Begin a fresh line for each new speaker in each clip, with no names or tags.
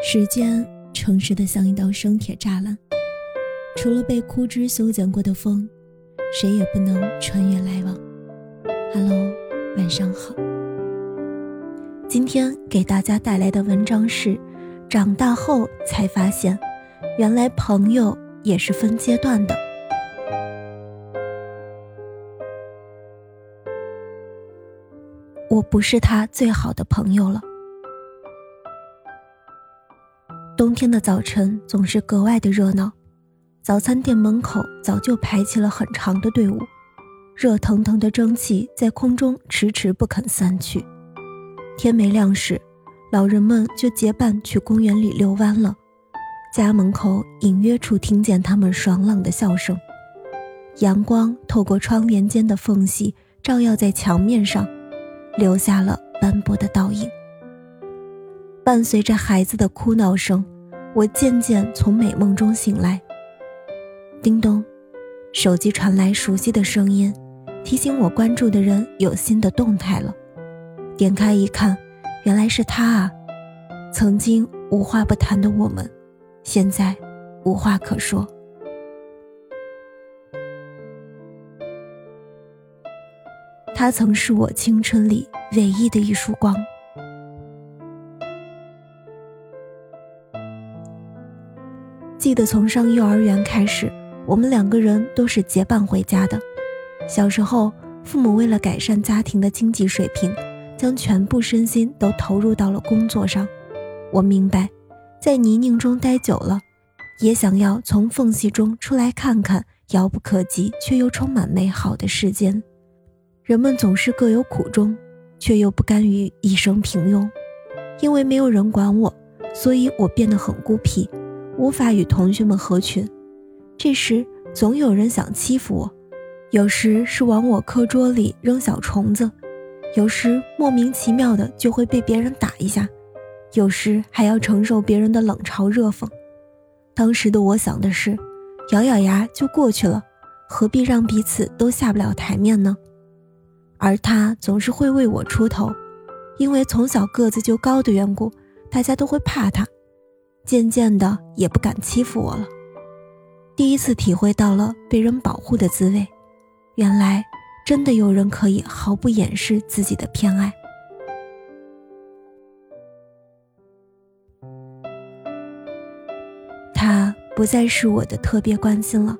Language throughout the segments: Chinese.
时间诚实的像一道生铁栅栏，除了被枯枝修剪过的风，谁也不能穿越来往。Hello，晚上好。今天给大家带来的文章是：长大后才发现，原来朋友也是分阶段的。我不是他最好的朋友了。冬天的早晨总是格外的热闹，早餐店门口早就排起了很长的队伍，热腾腾的蒸汽在空中迟迟不肯散去。天没亮时，老人们就结伴去公园里遛弯了。家门口隐约处听见他们爽朗的笑声，阳光透过窗帘间的缝隙照耀在墙面上，留下了斑驳的倒影。伴随着孩子的哭闹声，我渐渐从美梦中醒来。叮咚，手机传来熟悉的声音，提醒我关注的人有新的动态了。点开一看，原来是他啊！曾经无话不谈的我们，现在无话可说。他曾是我青春里唯一的一束光。记得从上幼儿园开始，我们两个人都是结伴回家的。小时候，父母为了改善家庭的经济水平，将全部身心都投入到了工作上。我明白，在泥泞中待久了，也想要从缝隙中出来看看遥不可及却又充满美好的世间。人们总是各有苦衷，却又不甘于一生平庸。因为没有人管我，所以我变得很孤僻。无法与同学们合群，这时总有人想欺负我，有时是往我课桌里扔小虫子，有时莫名其妙的就会被别人打一下，有时还要承受别人的冷嘲热讽。当时的我想的是，咬咬牙就过去了，何必让彼此都下不了台面呢？而他总是会为我出头，因为从小个子就高的缘故，大家都会怕他。渐渐的也不敢欺负我了，第一次体会到了被人保护的滋味。原来真的有人可以毫不掩饰自己的偏爱。他不再是我的特别关心了。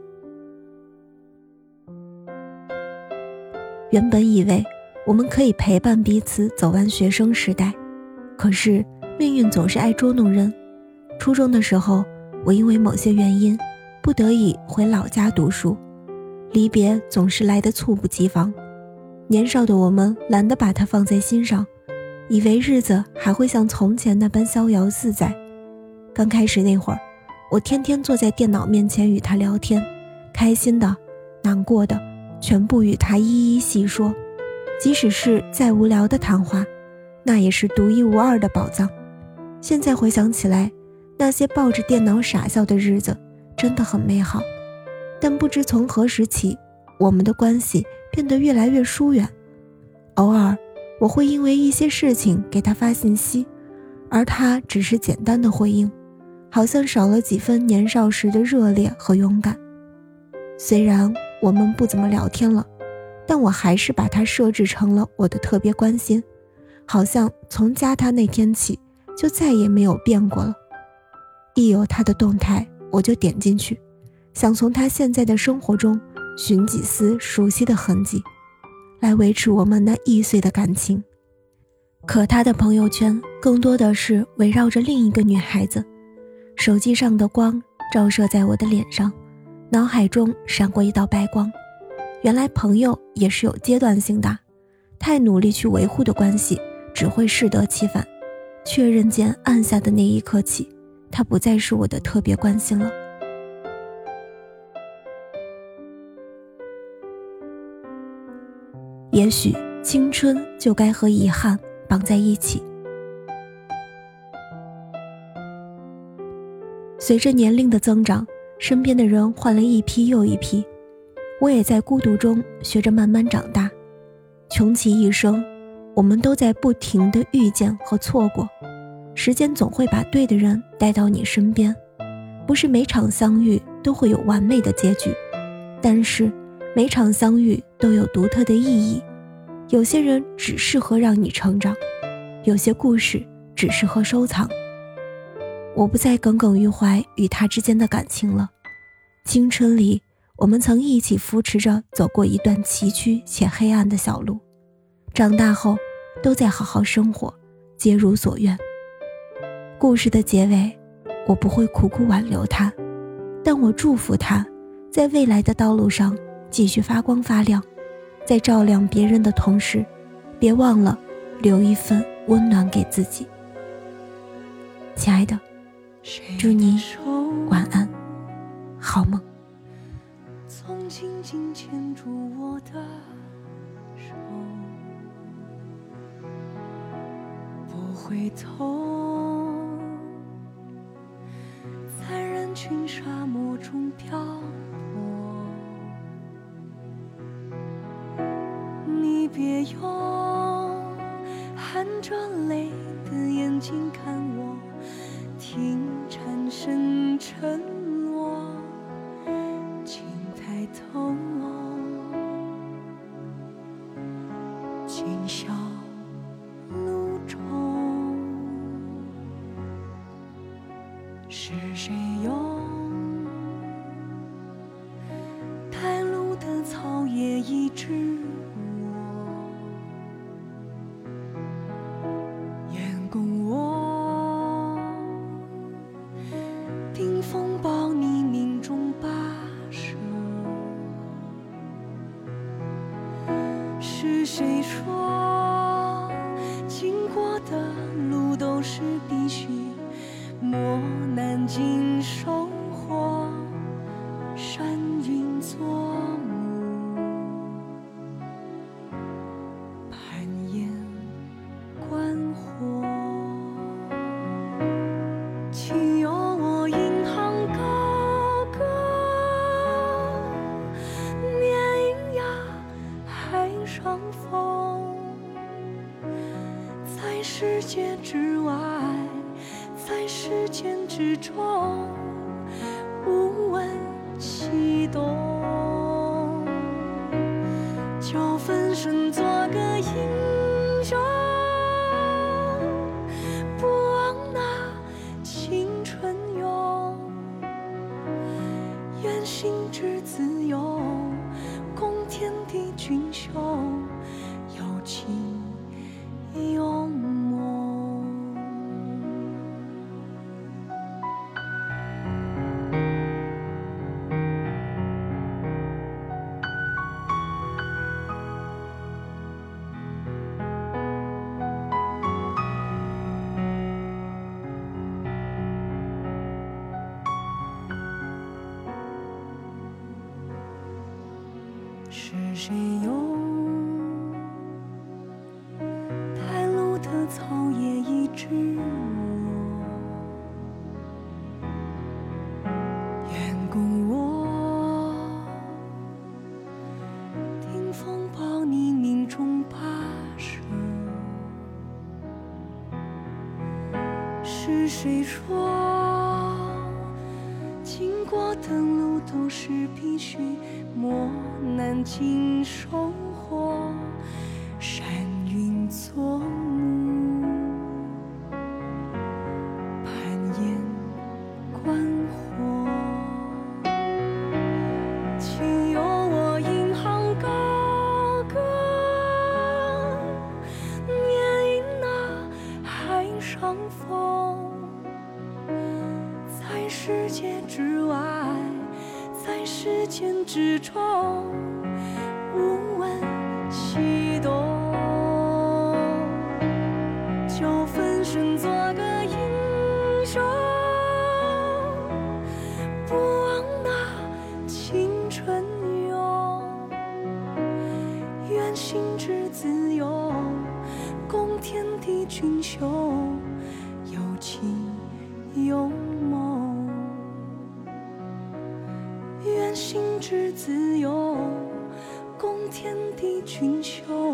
原本以为我们可以陪伴彼此走完学生时代，可是命运总是爱捉弄人。初中的时候，我因为某些原因，不得已回老家读书，离别总是来得猝不及防。年少的我们懒得把它放在心上，以为日子还会像从前那般逍遥自在。刚开始那会儿，我天天坐在电脑面前与他聊天，开心的、难过的，全部与他一一细说。即使是再无聊的谈话，那也是独一无二的宝藏。现在回想起来。那些抱着电脑傻笑的日子真的很美好，但不知从何时起，我们的关系变得越来越疏远。偶尔，我会因为一些事情给他发信息，而他只是简单的回应，好像少了几分年少时的热烈和勇敢。虽然我们不怎么聊天了，但我还是把他设置成了我的特别关心，好像从加他那天起就再也没有变过了。一有他的动态，我就点进去，想从他现在的生活中寻几丝熟悉的痕迹，来维持我们那易碎的感情。可他的朋友圈更多的是围绕着另一个女孩子。手机上的光照射在我的脸上，脑海中闪过一道白光。原来朋友也是有阶段性的，太努力去维护的关系，只会适得其反。确认键按下的那一刻起。他不再是我的特别关心了。也许青春就该和遗憾绑在一起。随着年龄的增长，身边的人换了一批又一批，我也在孤独中学着慢慢长大。穷其一生，我们都在不停的遇见和错过。时间总会把对的人带到你身边，不是每场相遇都会有完美的结局，但是每场相遇都有独特的意义。有些人只适合让你成长，有些故事只适合收藏。我不再耿耿于怀与他之间的感情了。青春里，我们曾一起扶持着走过一段崎岖且黑暗的小路，长大后都在好好生活，皆如所愿。故事的结尾，我不会苦苦挽留他，但我祝福他，在未来的道路上继续发光发亮，在照亮别人的同时，别忘了留一份温暖给自己。亲爱的，祝你晚安，好梦。
从紧紧牵住我的手，不回头。群沙漠中飘的路都是必须磨难经世界之外，在时间之中，不问西东，就分身走是谁用带路的草叶一直落，愿共我听风抱你命中跋涉。是谁说经过的路都是必须？磨难尽收获，山云作幕，攀岩观火。请由我引吭高歌，念引那海上风，在世界之外。在时间之中，无问西东，就分身做个英雄，不忘那青春勇，愿心之自由，共天地俊秀，天地俊秀。